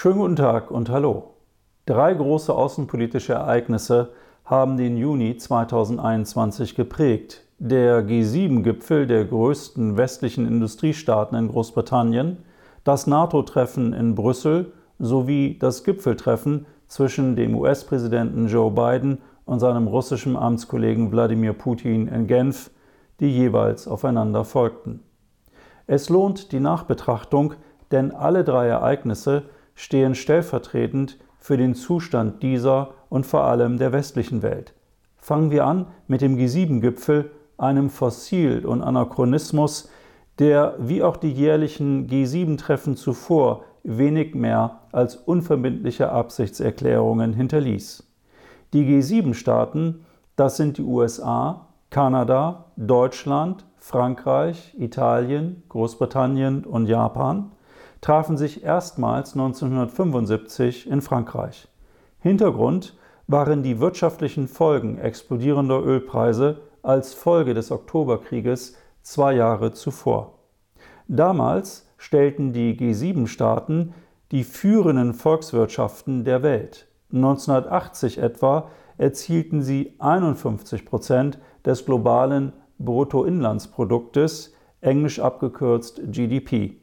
Schönen guten Tag und hallo. Drei große außenpolitische Ereignisse haben den Juni 2021 geprägt. Der G7-Gipfel der größten westlichen Industriestaaten in Großbritannien, das NATO-Treffen in Brüssel sowie das Gipfeltreffen zwischen dem US-Präsidenten Joe Biden und seinem russischen Amtskollegen Wladimir Putin in Genf, die jeweils aufeinander folgten. Es lohnt die Nachbetrachtung, denn alle drei Ereignisse stehen stellvertretend für den Zustand dieser und vor allem der westlichen Welt. Fangen wir an mit dem G7-Gipfel, einem Fossil und Anachronismus, der wie auch die jährlichen G7-Treffen zuvor wenig mehr als unverbindliche Absichtserklärungen hinterließ. Die G7-Staaten, das sind die USA, Kanada, Deutschland, Frankreich, Italien, Großbritannien und Japan, trafen sich erstmals 1975 in Frankreich. Hintergrund waren die wirtschaftlichen Folgen explodierender Ölpreise als Folge des Oktoberkrieges zwei Jahre zuvor. Damals stellten die G7-Staaten die führenden Volkswirtschaften der Welt. 1980 etwa erzielten sie 51 Prozent des globalen Bruttoinlandsproduktes, englisch abgekürzt GDP.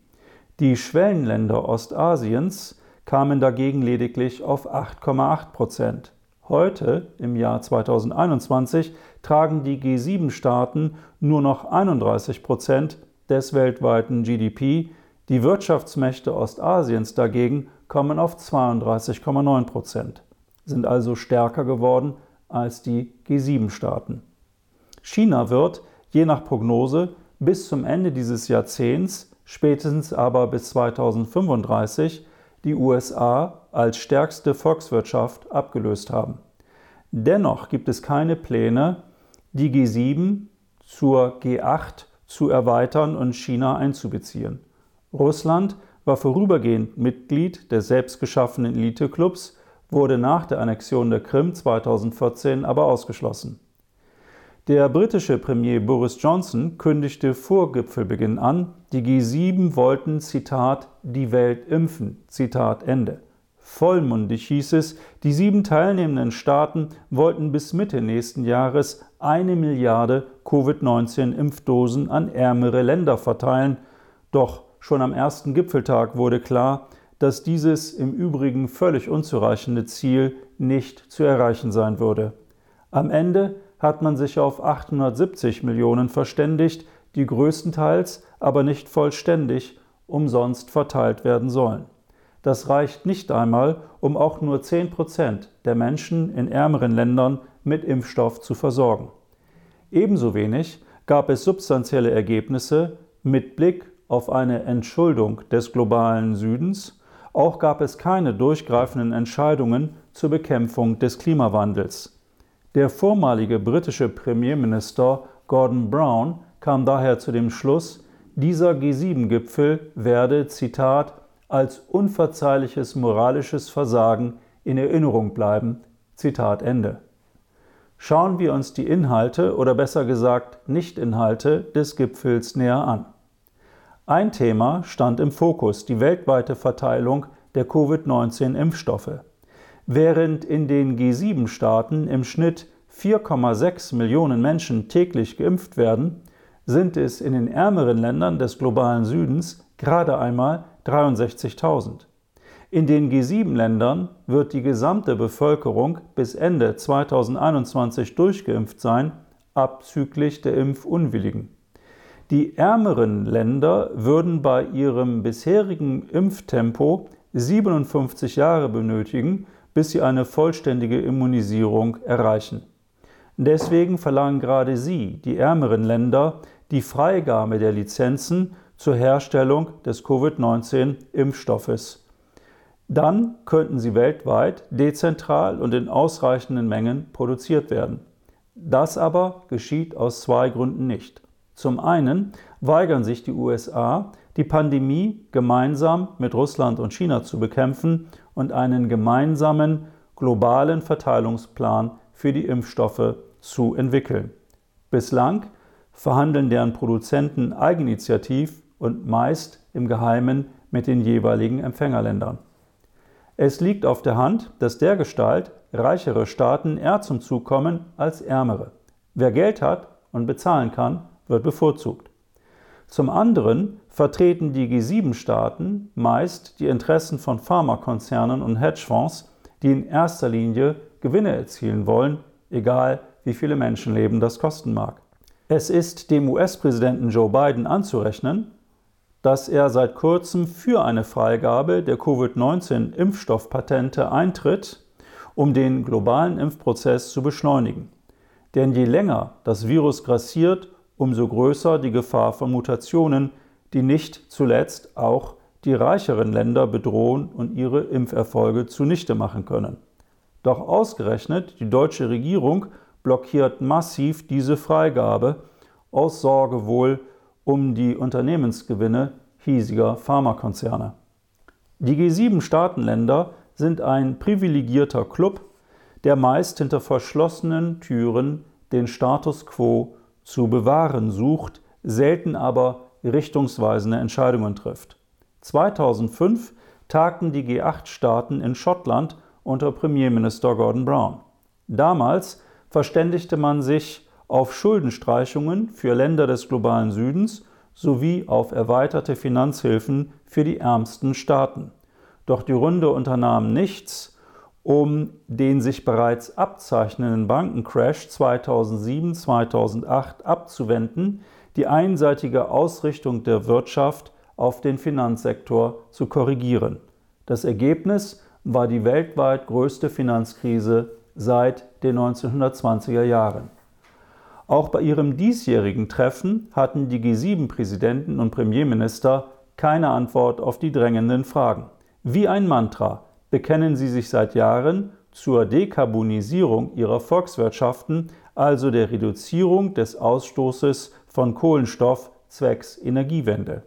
Die Schwellenländer Ostasiens kamen dagegen lediglich auf 8,8 Prozent. Heute, im Jahr 2021, tragen die G7-Staaten nur noch 31 Prozent des weltweiten GDP, die Wirtschaftsmächte Ostasiens dagegen kommen auf 32,9 Prozent, sind also stärker geworden als die G7-Staaten. China wird, je nach Prognose, bis zum Ende dieses Jahrzehnts spätestens aber bis 2035 die USA als stärkste Volkswirtschaft abgelöst haben. Dennoch gibt es keine Pläne, die G7 zur G8 zu erweitern und China einzubeziehen. Russland war vorübergehend Mitglied des selbstgeschaffenen Eliteclubs, wurde nach der Annexion der Krim 2014 aber ausgeschlossen. Der britische Premier Boris Johnson kündigte vor Gipfelbeginn an, die G7 wollten, Zitat, die Welt impfen, Zitat Ende. Vollmundig hieß es, die sieben teilnehmenden Staaten wollten bis Mitte nächsten Jahres eine Milliarde Covid-19-Impfdosen an ärmere Länder verteilen. Doch schon am ersten Gipfeltag wurde klar, dass dieses im Übrigen völlig unzureichende Ziel nicht zu erreichen sein würde. Am Ende hat man sich auf 870 Millionen verständigt, die größtenteils, aber nicht vollständig, umsonst verteilt werden sollen. Das reicht nicht einmal, um auch nur 10 Prozent der Menschen in ärmeren Ländern mit Impfstoff zu versorgen. Ebenso wenig gab es substanzielle Ergebnisse mit Blick auf eine Entschuldung des globalen Südens, auch gab es keine durchgreifenden Entscheidungen zur Bekämpfung des Klimawandels. Der vormalige britische Premierminister Gordon Brown kam daher zu dem Schluss, dieser G7-Gipfel werde, Zitat, als unverzeihliches moralisches Versagen in Erinnerung bleiben. Zitat Ende. Schauen wir uns die Inhalte oder besser gesagt Nichtinhalte des Gipfels näher an. Ein Thema stand im Fokus, die weltweite Verteilung der Covid-19-Impfstoffe. Während in den G7-Staaten im Schnitt 4,6 Millionen Menschen täglich geimpft werden, sind es in den ärmeren Ländern des globalen Südens gerade einmal 63.000. In den G7-Ländern wird die gesamte Bevölkerung bis Ende 2021 durchgeimpft sein, abzüglich der Impfunwilligen. Die ärmeren Länder würden bei ihrem bisherigen Impftempo 57 Jahre benötigen, bis sie eine vollständige Immunisierung erreichen. Deswegen verlangen gerade sie, die ärmeren Länder, die Freigabe der Lizenzen zur Herstellung des Covid-19-Impfstoffes. Dann könnten sie weltweit dezentral und in ausreichenden Mengen produziert werden. Das aber geschieht aus zwei Gründen nicht. Zum einen weigern sich die USA, die Pandemie gemeinsam mit Russland und China zu bekämpfen und einen gemeinsamen globalen Verteilungsplan für die Impfstoffe zu entwickeln. Bislang verhandeln deren Produzenten eigeninitiativ und meist im Geheimen mit den jeweiligen Empfängerländern. Es liegt auf der Hand, dass dergestalt reichere Staaten eher zum Zug kommen als ärmere. Wer Geld hat und bezahlen kann, wird bevorzugt. Zum anderen vertreten die G7-Staaten meist die Interessen von Pharmakonzernen und Hedgefonds, die in erster Linie Gewinne erzielen wollen, egal wie viele Menschenleben das kosten mag. Es ist dem US-Präsidenten Joe Biden anzurechnen, dass er seit kurzem für eine Freigabe der Covid-19-Impfstoffpatente eintritt, um den globalen Impfprozess zu beschleunigen. Denn je länger das Virus grassiert, umso größer die Gefahr von Mutationen, die nicht zuletzt auch die reicheren Länder bedrohen und ihre Impferfolge zunichte machen können. Doch ausgerechnet die deutsche Regierung blockiert massiv diese Freigabe aus Sorge wohl um die Unternehmensgewinne hiesiger Pharmakonzerne. Die G7-Staatenländer sind ein privilegierter Club, der meist hinter verschlossenen Türen den Status quo zu bewahren sucht, selten aber richtungsweisende Entscheidungen trifft. 2005 tagten die G8-Staaten in Schottland unter Premierminister Gordon Brown. Damals verständigte man sich auf Schuldenstreichungen für Länder des globalen Südens sowie auf erweiterte Finanzhilfen für die ärmsten Staaten. Doch die Runde unternahm nichts, um den sich bereits abzeichnenden Bankencrash 2007-2008 abzuwenden, die einseitige Ausrichtung der Wirtschaft auf den Finanzsektor zu korrigieren. Das Ergebnis war die weltweit größte Finanzkrise seit den 1920er Jahren. Auch bei ihrem diesjährigen Treffen hatten die G7-Präsidenten und Premierminister keine Antwort auf die drängenden Fragen. Wie ein Mantra bekennen sie sich seit Jahren zur Dekarbonisierung ihrer Volkswirtschaften, also der Reduzierung des Ausstoßes von Kohlenstoff zwecks Energiewende.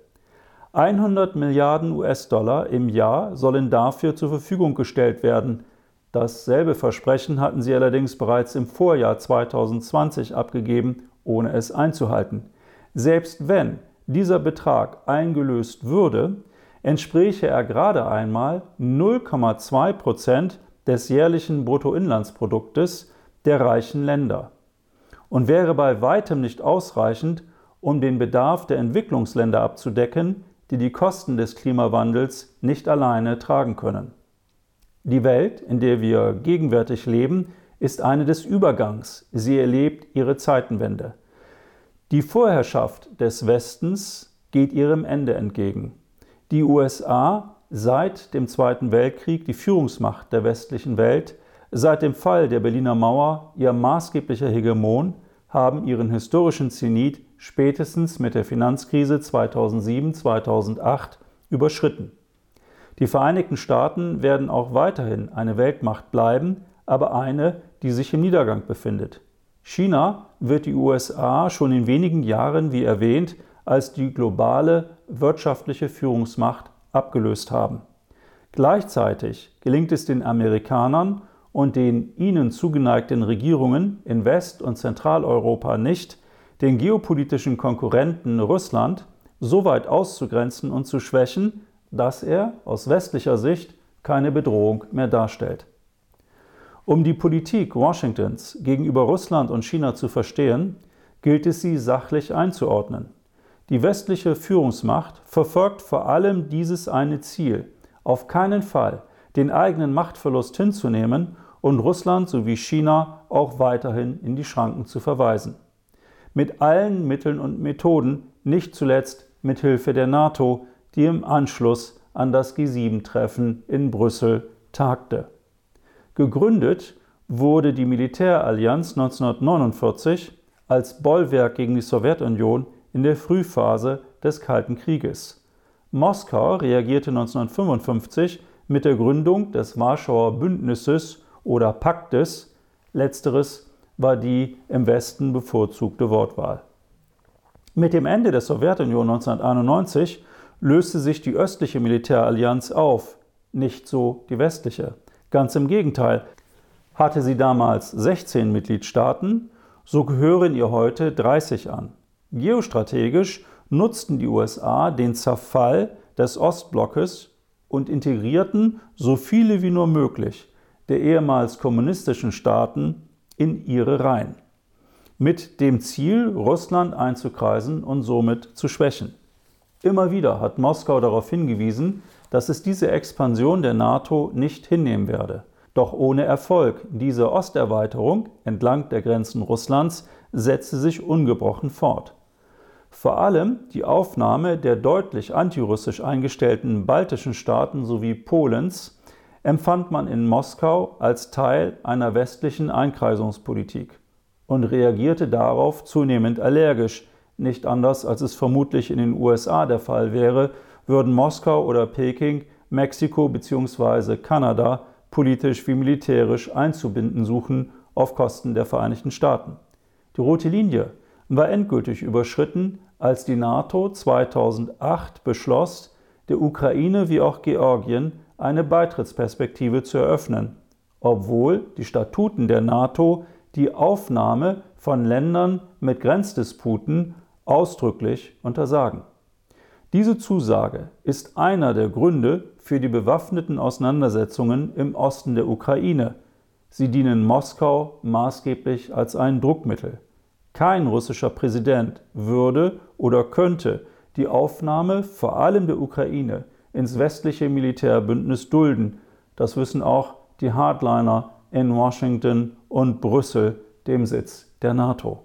100 Milliarden US-Dollar im Jahr sollen dafür zur Verfügung gestellt werden. Dasselbe Versprechen hatten sie allerdings bereits im Vorjahr 2020 abgegeben, ohne es einzuhalten. Selbst wenn dieser Betrag eingelöst würde, entspräche er gerade einmal 0,2 Prozent des jährlichen Bruttoinlandsproduktes der reichen Länder und wäre bei weitem nicht ausreichend, um den Bedarf der Entwicklungsländer abzudecken, die die Kosten des Klimawandels nicht alleine tragen können. Die Welt, in der wir gegenwärtig leben, ist eine des Übergangs. Sie erlebt ihre Zeitenwende. Die Vorherrschaft des Westens geht ihrem Ende entgegen. Die USA, seit dem Zweiten Weltkrieg die Führungsmacht der westlichen Welt, Seit dem Fall der Berliner Mauer, ihr maßgeblicher Hegemon, haben ihren historischen Zenit spätestens mit der Finanzkrise 2007-2008 überschritten. Die Vereinigten Staaten werden auch weiterhin eine Weltmacht bleiben, aber eine, die sich im Niedergang befindet. China wird die USA schon in wenigen Jahren, wie erwähnt, als die globale wirtschaftliche Führungsmacht abgelöst haben. Gleichzeitig gelingt es den Amerikanern, und den ihnen zugeneigten Regierungen in West- und Zentraleuropa nicht, den geopolitischen Konkurrenten Russland so weit auszugrenzen und zu schwächen, dass er aus westlicher Sicht keine Bedrohung mehr darstellt. Um die Politik Washingtons gegenüber Russland und China zu verstehen, gilt es sie sachlich einzuordnen. Die westliche Führungsmacht verfolgt vor allem dieses eine Ziel, auf keinen Fall den eigenen Machtverlust hinzunehmen und Russland sowie China auch weiterhin in die Schranken zu verweisen. Mit allen Mitteln und Methoden, nicht zuletzt mit Hilfe der NATO, die im Anschluss an das G7-Treffen in Brüssel tagte. Gegründet wurde die Militärallianz 1949 als Bollwerk gegen die Sowjetunion in der Frühphase des Kalten Krieges. Moskau reagierte 1955 mit der Gründung des Warschauer Bündnisses oder Paktes, letzteres war die im Westen bevorzugte Wortwahl. Mit dem Ende der Sowjetunion 1991 löste sich die östliche Militärallianz auf, nicht so die westliche. Ganz im Gegenteil, hatte sie damals 16 Mitgliedstaaten, so gehören ihr heute 30 an. Geostrategisch nutzten die USA den Zerfall des Ostblockes und integrierten so viele wie nur möglich der ehemals kommunistischen Staaten in ihre Reihen, mit dem Ziel, Russland einzukreisen und somit zu schwächen. Immer wieder hat Moskau darauf hingewiesen, dass es diese Expansion der NATO nicht hinnehmen werde. Doch ohne Erfolg. Diese Osterweiterung entlang der Grenzen Russlands setzte sich ungebrochen fort. Vor allem die Aufnahme der deutlich antirussisch eingestellten baltischen Staaten sowie Polens empfand man in Moskau als Teil einer westlichen Einkreisungspolitik und reagierte darauf zunehmend allergisch, nicht anders als es vermutlich in den USA der Fall wäre, würden Moskau oder Peking Mexiko bzw. Kanada politisch wie militärisch einzubinden suchen auf Kosten der Vereinigten Staaten. Die rote Linie war endgültig überschritten, als die NATO 2008 beschloss, der Ukraine wie auch Georgien eine Beitrittsperspektive zu eröffnen, obwohl die Statuten der NATO die Aufnahme von Ländern mit Grenzdisputen ausdrücklich untersagen. Diese Zusage ist einer der Gründe für die bewaffneten Auseinandersetzungen im Osten der Ukraine. Sie dienen Moskau maßgeblich als ein Druckmittel. Kein russischer Präsident würde oder könnte die Aufnahme vor allem der Ukraine ins westliche Militärbündnis dulden. Das wissen auch die Hardliner in Washington und Brüssel, dem Sitz der NATO.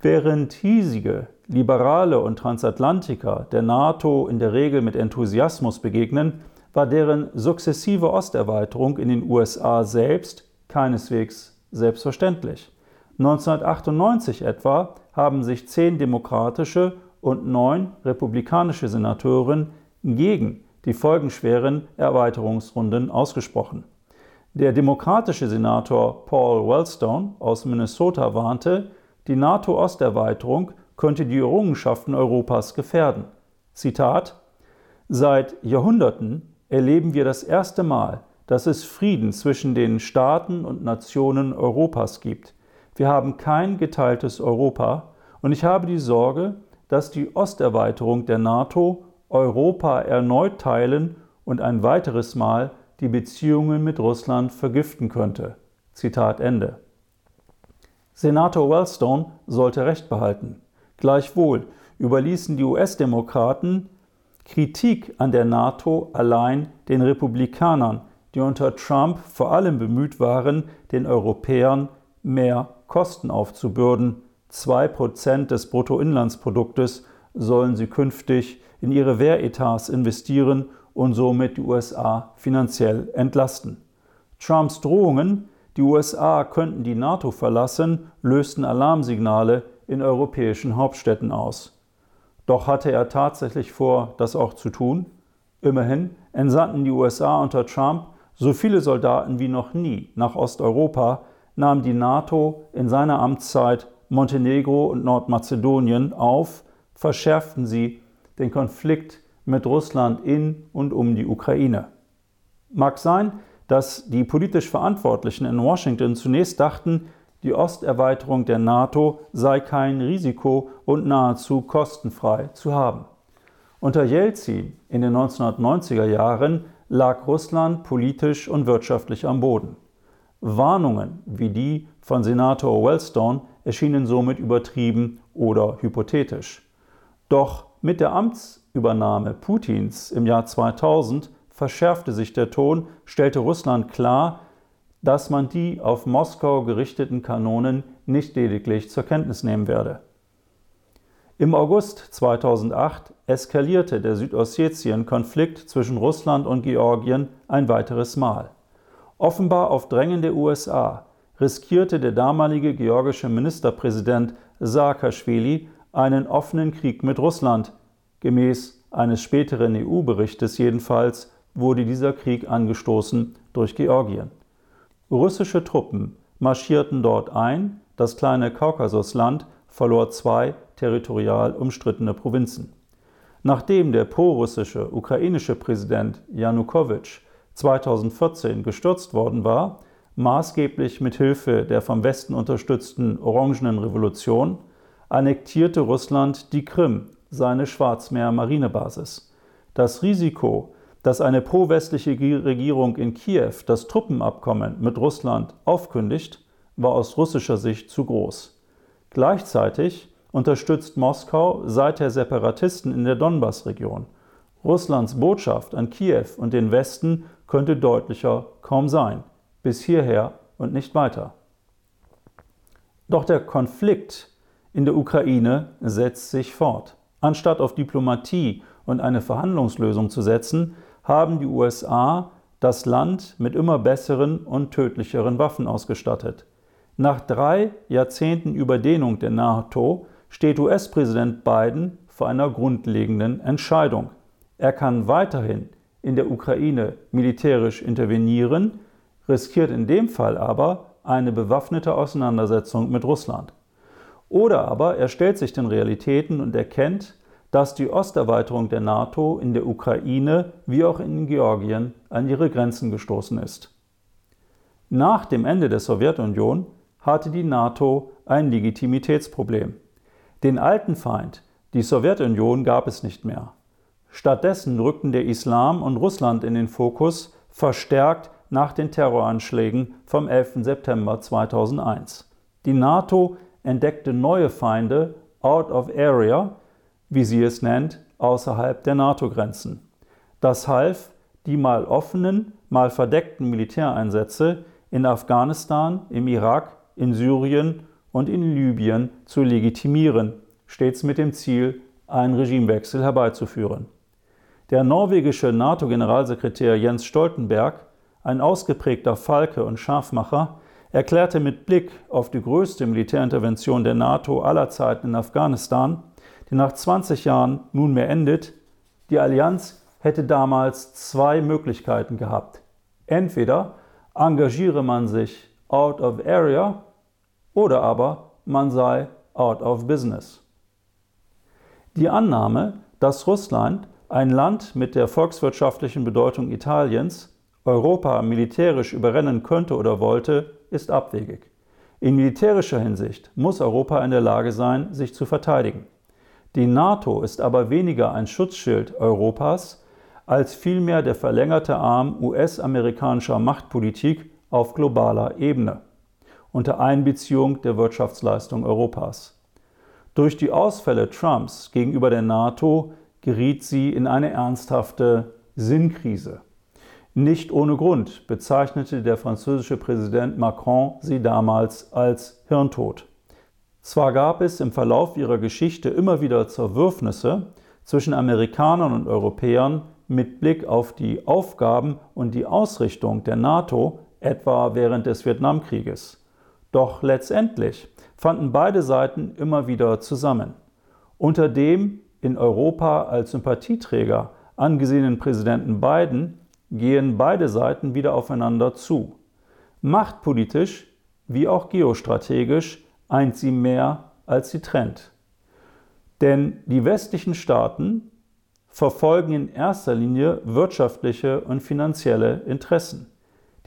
Während hiesige Liberale und Transatlantiker der NATO in der Regel mit Enthusiasmus begegnen, war deren sukzessive Osterweiterung in den USA selbst keineswegs selbstverständlich. 1998 etwa haben sich zehn demokratische und neun republikanische Senatoren gegen die folgenschweren Erweiterungsrunden ausgesprochen. Der demokratische Senator Paul Wellstone aus Minnesota warnte, die NATO-Osterweiterung könnte die Errungenschaften Europas gefährden. Zitat Seit Jahrhunderten erleben wir das erste Mal, dass es Frieden zwischen den Staaten und Nationen Europas gibt. Wir haben kein geteiltes Europa und ich habe die Sorge, dass die Osterweiterung der NATO Europa erneut teilen und ein weiteres Mal die Beziehungen mit Russland vergiften könnte. Zitat Ende. Senator Wellstone sollte Recht behalten. Gleichwohl überließen die US-Demokraten Kritik an der NATO allein den Republikanern, die unter Trump vor allem bemüht waren, den Europäern mehr Kosten aufzubürden. Zwei Prozent des Bruttoinlandsproduktes sollen sie künftig in ihre Wehretats investieren und somit die USA finanziell entlasten. Trumps Drohungen, die USA könnten die NATO verlassen, lösten Alarmsignale in europäischen Hauptstädten aus. Doch hatte er tatsächlich vor, das auch zu tun? Immerhin entsandten die USA unter Trump so viele Soldaten wie noch nie nach Osteuropa, nahm die NATO in seiner Amtszeit Montenegro und Nordmazedonien auf, verschärften sie den Konflikt mit Russland in und um die Ukraine. Mag sein, dass die politisch Verantwortlichen in Washington zunächst dachten, die Osterweiterung der NATO sei kein Risiko und nahezu kostenfrei zu haben. Unter Jelzin in den 1990er Jahren lag Russland politisch und wirtschaftlich am Boden. Warnungen wie die von Senator Wellstone erschienen somit übertrieben oder hypothetisch. Doch mit der Amtsübernahme Putins im Jahr 2000 verschärfte sich der Ton, stellte Russland klar, dass man die auf Moskau gerichteten Kanonen nicht lediglich zur Kenntnis nehmen werde. Im August 2008 eskalierte der Südossetien-Konflikt zwischen Russland und Georgien ein weiteres Mal. Offenbar auf Drängen der USA riskierte der damalige georgische Ministerpräsident Saakashvili einen offenen Krieg mit Russland. Gemäß eines späteren EU-Berichtes jedenfalls wurde dieser Krieg angestoßen durch Georgien. Russische Truppen marschierten dort ein, das kleine Kaukasusland verlor zwei territorial umstrittene Provinzen. Nachdem der prorussische ukrainische Präsident Janukowitsch 2014 gestürzt worden war, maßgeblich mit Hilfe der vom Westen unterstützten Orangenen Revolution, annektierte Russland die Krim, seine Schwarzmeer-Marinebasis. Das Risiko, dass eine pro-westliche Regierung in Kiew das Truppenabkommen mit Russland aufkündigt, war aus russischer Sicht zu groß. Gleichzeitig unterstützt Moskau seither Separatisten in der Donbass-Region. Russlands Botschaft an Kiew und den Westen könnte deutlicher kaum sein. Bis hierher und nicht weiter. Doch der Konflikt in der Ukraine setzt sich fort. Anstatt auf Diplomatie und eine Verhandlungslösung zu setzen, haben die USA das Land mit immer besseren und tödlicheren Waffen ausgestattet. Nach drei Jahrzehnten Überdehnung der NATO steht US-Präsident Biden vor einer grundlegenden Entscheidung. Er kann weiterhin in der Ukraine militärisch intervenieren, riskiert in dem Fall aber eine bewaffnete Auseinandersetzung mit Russland. Oder aber er stellt sich den Realitäten und erkennt, dass die Osterweiterung der NATO in der Ukraine wie auch in Georgien an ihre Grenzen gestoßen ist. Nach dem Ende der Sowjetunion hatte die NATO ein Legitimitätsproblem. Den alten Feind, die Sowjetunion, gab es nicht mehr. Stattdessen rückten der Islam und Russland in den Fokus, verstärkt nach den Terroranschlägen vom 11. September 2001. Die NATO entdeckte neue Feinde out of area, wie sie es nennt, außerhalb der NATO-Grenzen. Das half, die mal offenen, mal verdeckten Militäreinsätze in Afghanistan, im Irak, in Syrien und in Libyen zu legitimieren, stets mit dem Ziel, einen Regimewechsel herbeizuführen. Der norwegische NATO-Generalsekretär Jens Stoltenberg, ein ausgeprägter Falke und Scharfmacher, erklärte mit Blick auf die größte Militärintervention der NATO aller Zeiten in Afghanistan, die nach 20 Jahren nunmehr endet, die Allianz hätte damals zwei Möglichkeiten gehabt. Entweder engagiere man sich out of area oder aber man sei out of business. Die Annahme, dass Russland, ein Land mit der volkswirtschaftlichen Bedeutung Italiens, Europa militärisch überrennen könnte oder wollte, ist abwegig. In militärischer Hinsicht muss Europa in der Lage sein, sich zu verteidigen. Die NATO ist aber weniger ein Schutzschild Europas als vielmehr der verlängerte Arm US-amerikanischer Machtpolitik auf globaler Ebene unter Einbeziehung der Wirtschaftsleistung Europas. Durch die Ausfälle Trumps gegenüber der NATO geriet sie in eine ernsthafte Sinnkrise. Nicht ohne Grund bezeichnete der französische Präsident Macron sie damals als Hirntod. Zwar gab es im Verlauf ihrer Geschichte immer wieder Zerwürfnisse zwischen Amerikanern und Europäern mit Blick auf die Aufgaben und die Ausrichtung der NATO, etwa während des Vietnamkrieges. Doch letztendlich fanden beide Seiten immer wieder zusammen. Unter dem in Europa als Sympathieträger angesehenen Präsidenten Biden gehen beide Seiten wieder aufeinander zu. Machtpolitisch wie auch geostrategisch eint sie mehr, als sie trennt. Denn die westlichen Staaten verfolgen in erster Linie wirtschaftliche und finanzielle Interessen.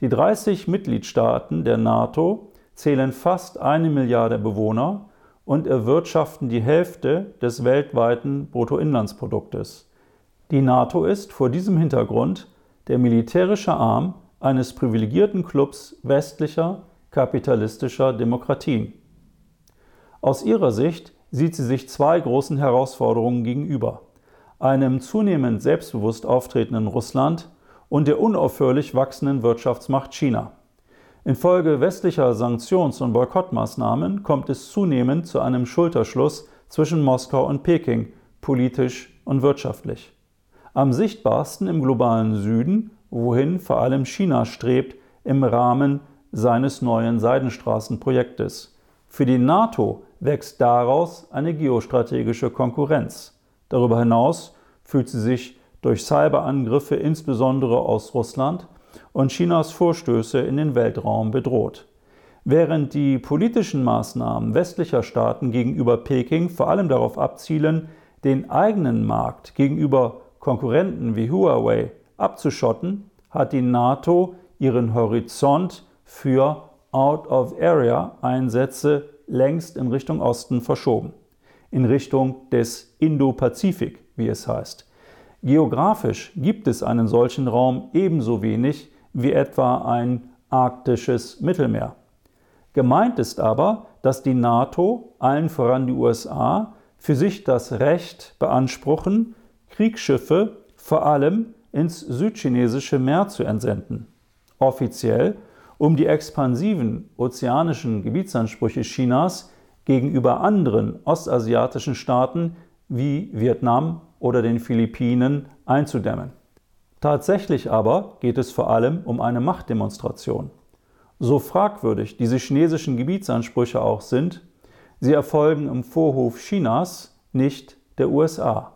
Die 30 Mitgliedstaaten der NATO zählen fast eine Milliarde Bewohner und erwirtschaften die Hälfte des weltweiten Bruttoinlandsproduktes. Die NATO ist vor diesem Hintergrund der militärische Arm eines privilegierten Clubs westlicher kapitalistischer Demokratien. Aus ihrer Sicht sieht sie sich zwei großen Herausforderungen gegenüber einem zunehmend selbstbewusst auftretenden Russland und der unaufhörlich wachsenden Wirtschaftsmacht China. Infolge westlicher Sanktions- und Boykottmaßnahmen kommt es zunehmend zu einem Schulterschluss zwischen Moskau und Peking, politisch und wirtschaftlich am sichtbarsten im globalen Süden, wohin vor allem China strebt im Rahmen seines neuen Seidenstraßenprojektes. Für die NATO wächst daraus eine geostrategische Konkurrenz. Darüber hinaus fühlt sie sich durch Cyberangriffe insbesondere aus Russland und Chinas Vorstöße in den Weltraum bedroht. Während die politischen Maßnahmen westlicher Staaten gegenüber Peking vor allem darauf abzielen, den eigenen Markt gegenüber Konkurrenten wie Huawei abzuschotten, hat die NATO ihren Horizont für Out-of-Area-Einsätze längst in Richtung Osten verschoben, in Richtung des Indo-Pazifik, wie es heißt. Geografisch gibt es einen solchen Raum ebenso wenig wie etwa ein arktisches Mittelmeer. Gemeint ist aber, dass die NATO, allen voran die USA, für sich das Recht beanspruchen, Kriegsschiffe vor allem ins südchinesische Meer zu entsenden. Offiziell, um die expansiven ozeanischen Gebietsansprüche Chinas gegenüber anderen ostasiatischen Staaten wie Vietnam oder den Philippinen einzudämmen. Tatsächlich aber geht es vor allem um eine Machtdemonstration. So fragwürdig diese chinesischen Gebietsansprüche auch sind, sie erfolgen im Vorhof Chinas, nicht der USA.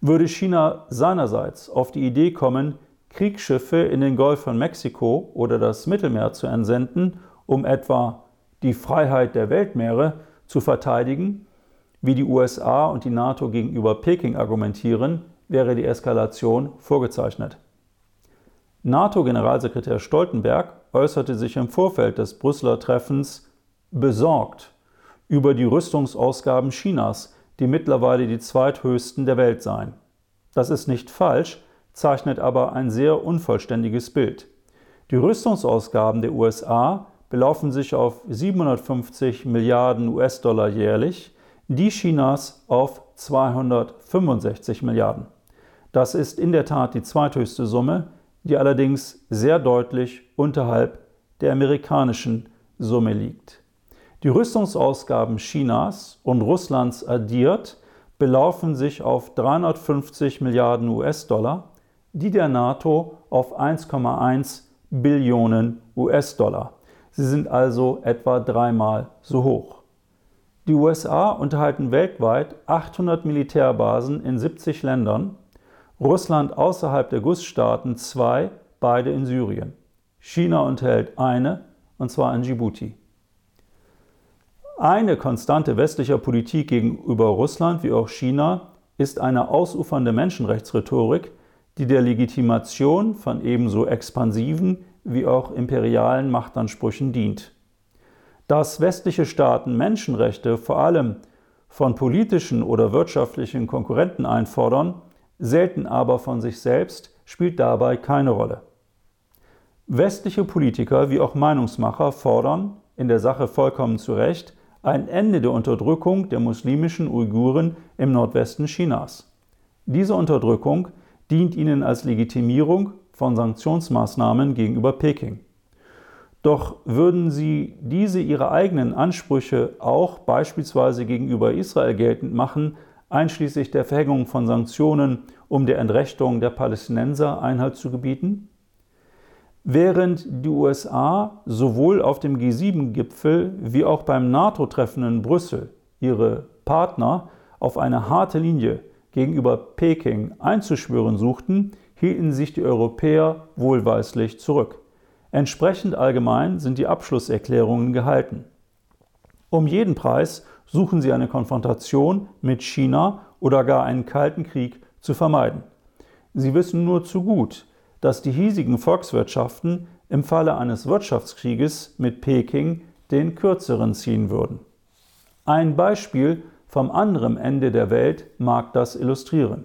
Würde China seinerseits auf die Idee kommen, Kriegsschiffe in den Golf von Mexiko oder das Mittelmeer zu entsenden, um etwa die Freiheit der Weltmeere zu verteidigen, wie die USA und die NATO gegenüber Peking argumentieren, wäre die Eskalation vorgezeichnet. NATO-Generalsekretär Stoltenberg äußerte sich im Vorfeld des Brüsseler Treffens besorgt über die Rüstungsausgaben Chinas, die mittlerweile die zweithöchsten der Welt seien. Das ist nicht falsch, zeichnet aber ein sehr unvollständiges Bild. Die Rüstungsausgaben der USA belaufen sich auf 750 Milliarden US-Dollar jährlich, die Chinas auf 265 Milliarden. Das ist in der Tat die zweithöchste Summe, die allerdings sehr deutlich unterhalb der amerikanischen Summe liegt. Die Rüstungsausgaben Chinas und Russlands addiert belaufen sich auf 350 Milliarden US-Dollar, die der NATO auf 1,1 Billionen US-Dollar. Sie sind also etwa dreimal so hoch. Die USA unterhalten weltweit 800 Militärbasen in 70 Ländern Russland außerhalb der Gussstaaten zwei, beide in Syrien. China unterhält eine, und zwar in Djibouti. Eine Konstante westlicher Politik gegenüber Russland wie auch China ist eine ausufernde Menschenrechtsrhetorik, die der Legitimation von ebenso expansiven wie auch imperialen Machtansprüchen dient. Dass westliche Staaten Menschenrechte vor allem von politischen oder wirtschaftlichen Konkurrenten einfordern, selten aber von sich selbst, spielt dabei keine Rolle. Westliche Politiker wie auch Meinungsmacher fordern, in der Sache vollkommen zu Recht, ein Ende der Unterdrückung der muslimischen Uiguren im Nordwesten Chinas. Diese Unterdrückung dient ihnen als Legitimierung von Sanktionsmaßnahmen gegenüber Peking. Doch würden sie diese ihre eigenen Ansprüche auch beispielsweise gegenüber Israel geltend machen, einschließlich der Verhängung von Sanktionen, um der Entrechtung der Palästinenser Einhalt zu gebieten? Während die USA sowohl auf dem G7-Gipfel wie auch beim NATO-Treffen in Brüssel ihre Partner auf eine harte Linie gegenüber Peking einzuschwören suchten, hielten sich die Europäer wohlweislich zurück. Entsprechend allgemein sind die Abschlusserklärungen gehalten. Um jeden Preis suchen sie eine Konfrontation mit China oder gar einen kalten Krieg zu vermeiden. Sie wissen nur zu gut, dass die hiesigen Volkswirtschaften im Falle eines Wirtschaftskrieges mit Peking den kürzeren ziehen würden. Ein Beispiel vom anderen Ende der Welt mag das illustrieren.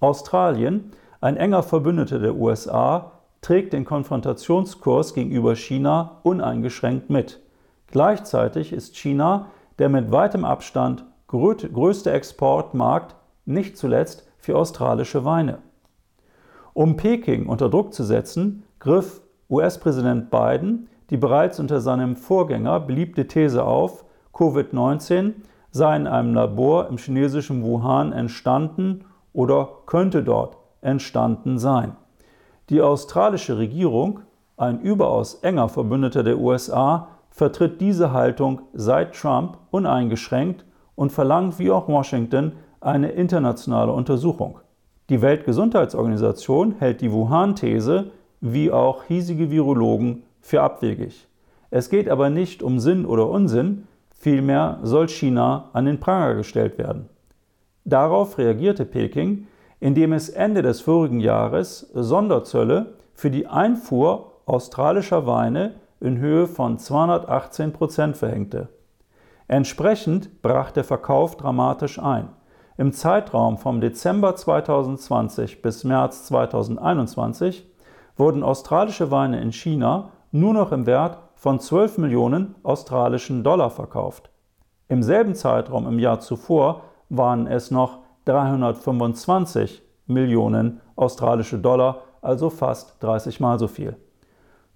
Australien, ein enger Verbündeter der USA, trägt den Konfrontationskurs gegenüber China uneingeschränkt mit. Gleichzeitig ist China der mit weitem Abstand größte Exportmarkt, nicht zuletzt für australische Weine. Um Peking unter Druck zu setzen, griff US-Präsident Biden die bereits unter seinem Vorgänger beliebte These auf, Covid-19 sei in einem Labor im chinesischen Wuhan entstanden oder könnte dort entstanden sein. Die australische Regierung, ein überaus enger Verbündeter der USA, vertritt diese Haltung seit Trump uneingeschränkt und verlangt wie auch Washington eine internationale Untersuchung. Die Weltgesundheitsorganisation hält die Wuhan-These wie auch hiesige Virologen für abwegig. Es geht aber nicht um Sinn oder Unsinn, vielmehr soll China an den Pranger gestellt werden. Darauf reagierte Peking, indem es Ende des vorigen Jahres Sonderzölle für die Einfuhr australischer Weine in Höhe von 218 Prozent verhängte. Entsprechend brach der Verkauf dramatisch ein. Im Zeitraum vom Dezember 2020 bis März 2021 wurden australische Weine in China nur noch im Wert von 12 Millionen australischen Dollar verkauft. Im selben Zeitraum im Jahr zuvor waren es noch 325 Millionen australische Dollar, also fast 30 Mal so viel.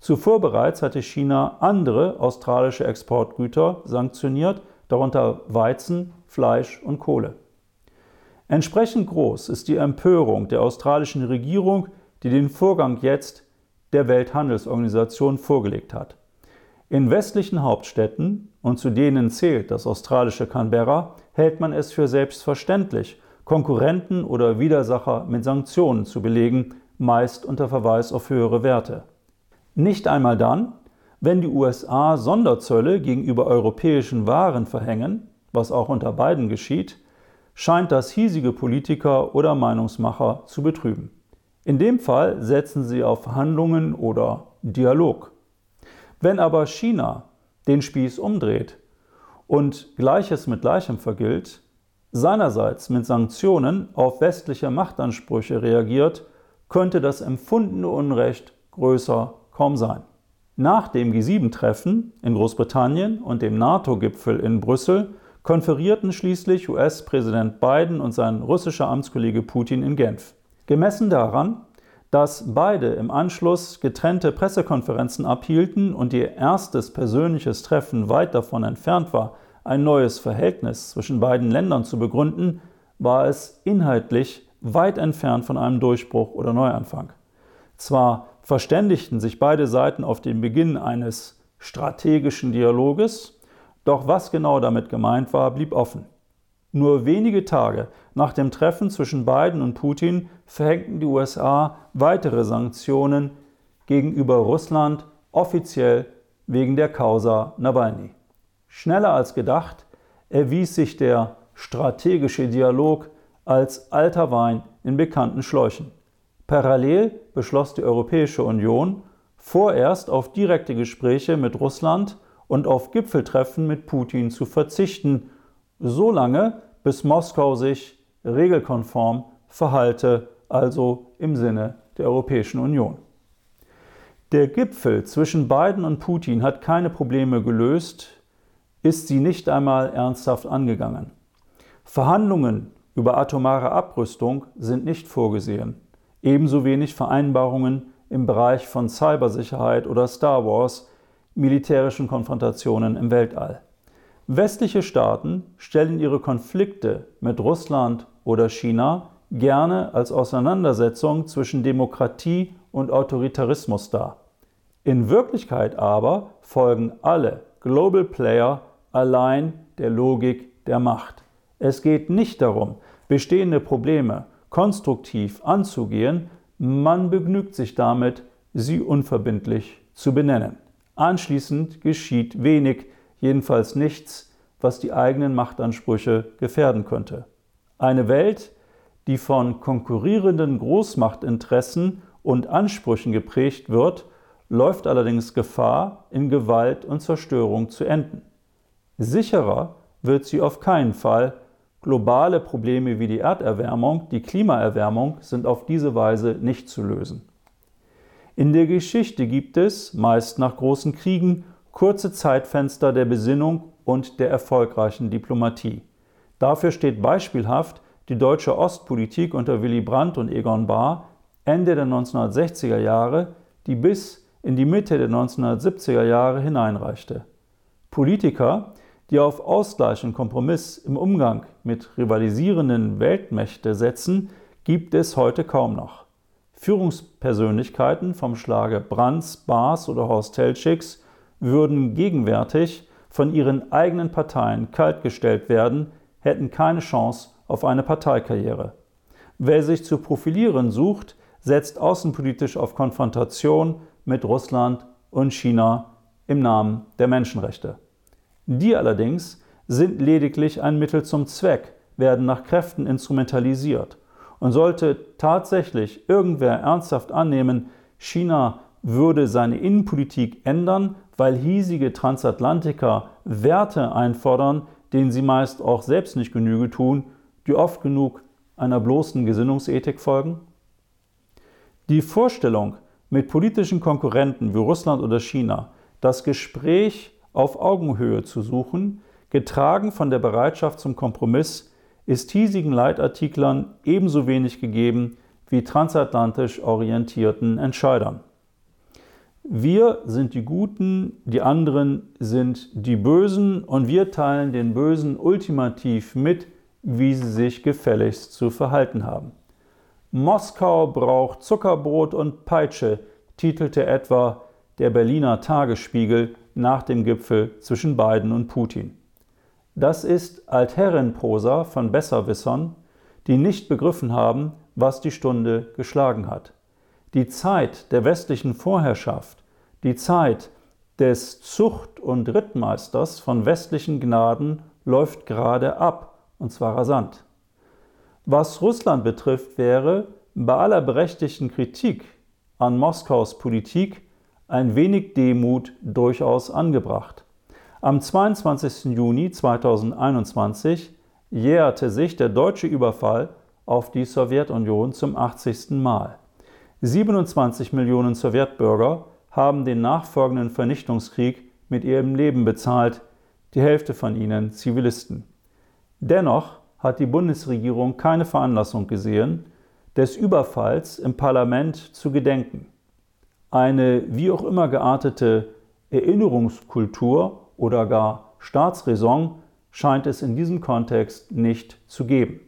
Zuvor bereits hatte China andere australische Exportgüter sanktioniert, darunter Weizen, Fleisch und Kohle. Entsprechend groß ist die Empörung der australischen Regierung, die den Vorgang jetzt der Welthandelsorganisation vorgelegt hat. In westlichen Hauptstädten, und zu denen zählt das australische Canberra, hält man es für selbstverständlich, Konkurrenten oder Widersacher mit Sanktionen zu belegen, meist unter Verweis auf höhere Werte. Nicht einmal dann, wenn die USA Sonderzölle gegenüber europäischen Waren verhängen, was auch unter beiden geschieht, scheint das hiesige Politiker oder Meinungsmacher zu betrüben. In dem Fall setzen sie auf Verhandlungen oder Dialog. Wenn aber China den Spieß umdreht und Gleiches mit Gleichem vergilt, seinerseits mit Sanktionen auf westliche Machtansprüche reagiert, könnte das empfundene Unrecht größer kaum sein. Nach dem G7-Treffen in Großbritannien und dem NATO-Gipfel in Brüssel konferierten schließlich US-Präsident Biden und sein russischer Amtskollege Putin in Genf. Gemessen daran, dass beide im Anschluss getrennte Pressekonferenzen abhielten und ihr erstes persönliches Treffen weit davon entfernt war, ein neues Verhältnis zwischen beiden Ländern zu begründen, war es inhaltlich weit entfernt von einem Durchbruch oder Neuanfang. Zwar verständigten sich beide Seiten auf den Beginn eines strategischen Dialoges, doch was genau damit gemeint war, blieb offen. Nur wenige Tage nach dem Treffen zwischen Biden und Putin verhängten die USA weitere Sanktionen gegenüber Russland offiziell wegen der Causa Nawalny. Schneller als gedacht erwies sich der strategische Dialog als alter Wein in bekannten Schläuchen. Parallel beschloss die Europäische Union vorerst auf direkte Gespräche mit Russland und auf Gipfeltreffen mit Putin zu verzichten, solange bis Moskau sich regelkonform verhalte, also im Sinne der Europäischen Union. Der Gipfel zwischen Biden und Putin hat keine Probleme gelöst, ist sie nicht einmal ernsthaft angegangen. Verhandlungen über atomare Abrüstung sind nicht vorgesehen, ebenso wenig Vereinbarungen im Bereich von Cybersicherheit oder Star Wars, militärischen Konfrontationen im Weltall. Westliche Staaten stellen ihre Konflikte mit Russland oder China gerne als Auseinandersetzung zwischen Demokratie und Autoritarismus dar. In Wirklichkeit aber folgen alle Global Player allein der Logik der Macht. Es geht nicht darum, bestehende Probleme konstruktiv anzugehen, man begnügt sich damit, sie unverbindlich zu benennen. Anschließend geschieht wenig, jedenfalls nichts, was die eigenen Machtansprüche gefährden könnte. Eine Welt, die von konkurrierenden Großmachtinteressen und Ansprüchen geprägt wird, läuft allerdings Gefahr, in Gewalt und Zerstörung zu enden. Sicherer wird sie auf keinen Fall. Globale Probleme wie die Erderwärmung, die Klimaerwärmung sind auf diese Weise nicht zu lösen. In der Geschichte gibt es, meist nach großen Kriegen, kurze Zeitfenster der Besinnung und der erfolgreichen Diplomatie. Dafür steht beispielhaft die deutsche Ostpolitik unter Willy Brandt und Egon Bahr Ende der 1960er Jahre, die bis in die Mitte der 1970er Jahre hineinreichte. Politiker, die auf Ausgleich und Kompromiss im Umgang mit rivalisierenden Weltmächte setzen, gibt es heute kaum noch. Führungspersönlichkeiten vom Schlage Brands, Baas oder Horst Telschicks würden gegenwärtig von ihren eigenen Parteien kaltgestellt werden, hätten keine Chance auf eine Parteikarriere. Wer sich zu profilieren sucht, setzt außenpolitisch auf Konfrontation mit Russland und China im Namen der Menschenrechte. Die allerdings sind lediglich ein Mittel zum Zweck, werden nach Kräften instrumentalisiert. Und sollte tatsächlich irgendwer ernsthaft annehmen, China würde seine Innenpolitik ändern, weil hiesige Transatlantiker Werte einfordern, denen sie meist auch selbst nicht Genüge tun, die oft genug einer bloßen Gesinnungsethik folgen? Die Vorstellung, mit politischen Konkurrenten wie Russland oder China das Gespräch auf Augenhöhe zu suchen, getragen von der Bereitschaft zum Kompromiss, ist hiesigen Leitartiklern ebenso wenig gegeben wie transatlantisch orientierten Entscheidern. Wir sind die Guten, die anderen sind die Bösen und wir teilen den Bösen ultimativ mit, wie sie sich gefälligst zu verhalten haben. Moskau braucht Zuckerbrot und Peitsche, titelte etwa der Berliner Tagesspiegel nach dem Gipfel zwischen Biden und Putin. Das ist Altherrenprosa von Besserwissern, die nicht begriffen haben, was die Stunde geschlagen hat. Die Zeit der westlichen Vorherrschaft, die Zeit des Zucht- und Rittmeisters von westlichen Gnaden läuft gerade ab, und zwar rasant. Was Russland betrifft, wäre bei aller berechtigten Kritik an Moskaus Politik ein wenig Demut durchaus angebracht. Am 22. Juni 2021 jährte sich der deutsche Überfall auf die Sowjetunion zum 80. Mal. 27 Millionen Sowjetbürger haben den nachfolgenden Vernichtungskrieg mit ihrem Leben bezahlt, die Hälfte von ihnen Zivilisten. Dennoch hat die Bundesregierung keine Veranlassung gesehen, des Überfalls im Parlament zu gedenken. Eine wie auch immer geartete Erinnerungskultur oder gar Staatsräson scheint es in diesem Kontext nicht zu geben.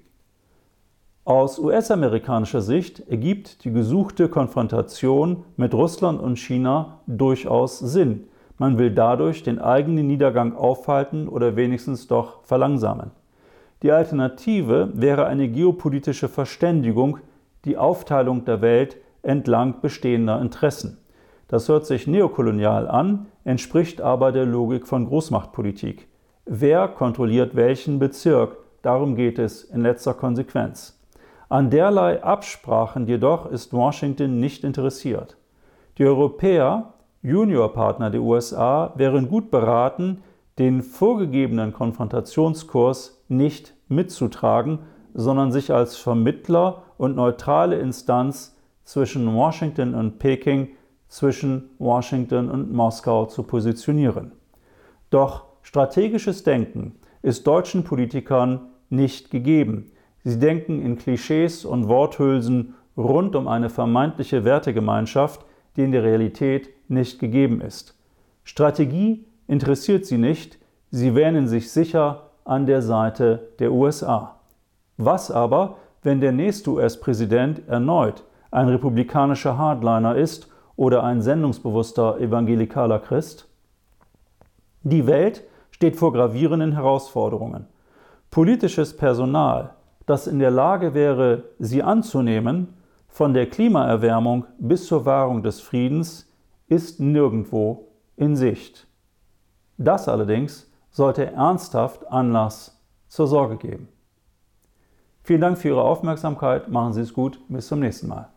Aus US-amerikanischer Sicht ergibt die gesuchte Konfrontation mit Russland und China durchaus Sinn. Man will dadurch den eigenen Niedergang aufhalten oder wenigstens doch verlangsamen. Die Alternative wäre eine geopolitische Verständigung, die Aufteilung der Welt entlang bestehender Interessen. Das hört sich neokolonial an, entspricht aber der Logik von Großmachtpolitik. Wer kontrolliert welchen Bezirk? Darum geht es in letzter Konsequenz. An derlei Absprachen jedoch ist Washington nicht interessiert. Die Europäer, Juniorpartner der USA, wären gut beraten, den vorgegebenen Konfrontationskurs nicht mitzutragen, sondern sich als Vermittler und neutrale Instanz zwischen Washington und Peking, zwischen Washington und Moskau zu positionieren. Doch strategisches Denken ist deutschen Politikern nicht gegeben. Sie denken in Klischees und Worthülsen rund um eine vermeintliche Wertegemeinschaft, die in der Realität nicht gegeben ist. Strategie interessiert sie nicht, sie wähnen sich sicher an der Seite der USA. Was aber, wenn der nächste US-Präsident erneut ein republikanischer Hardliner ist oder ein sendungsbewusster evangelikaler Christ? Die Welt steht vor gravierenden Herausforderungen. Politisches Personal, das in der Lage wäre, sie anzunehmen, von der Klimaerwärmung bis zur Wahrung des Friedens, ist nirgendwo in Sicht. Das allerdings sollte ernsthaft Anlass zur Sorge geben. Vielen Dank für Ihre Aufmerksamkeit, machen Sie es gut, bis zum nächsten Mal.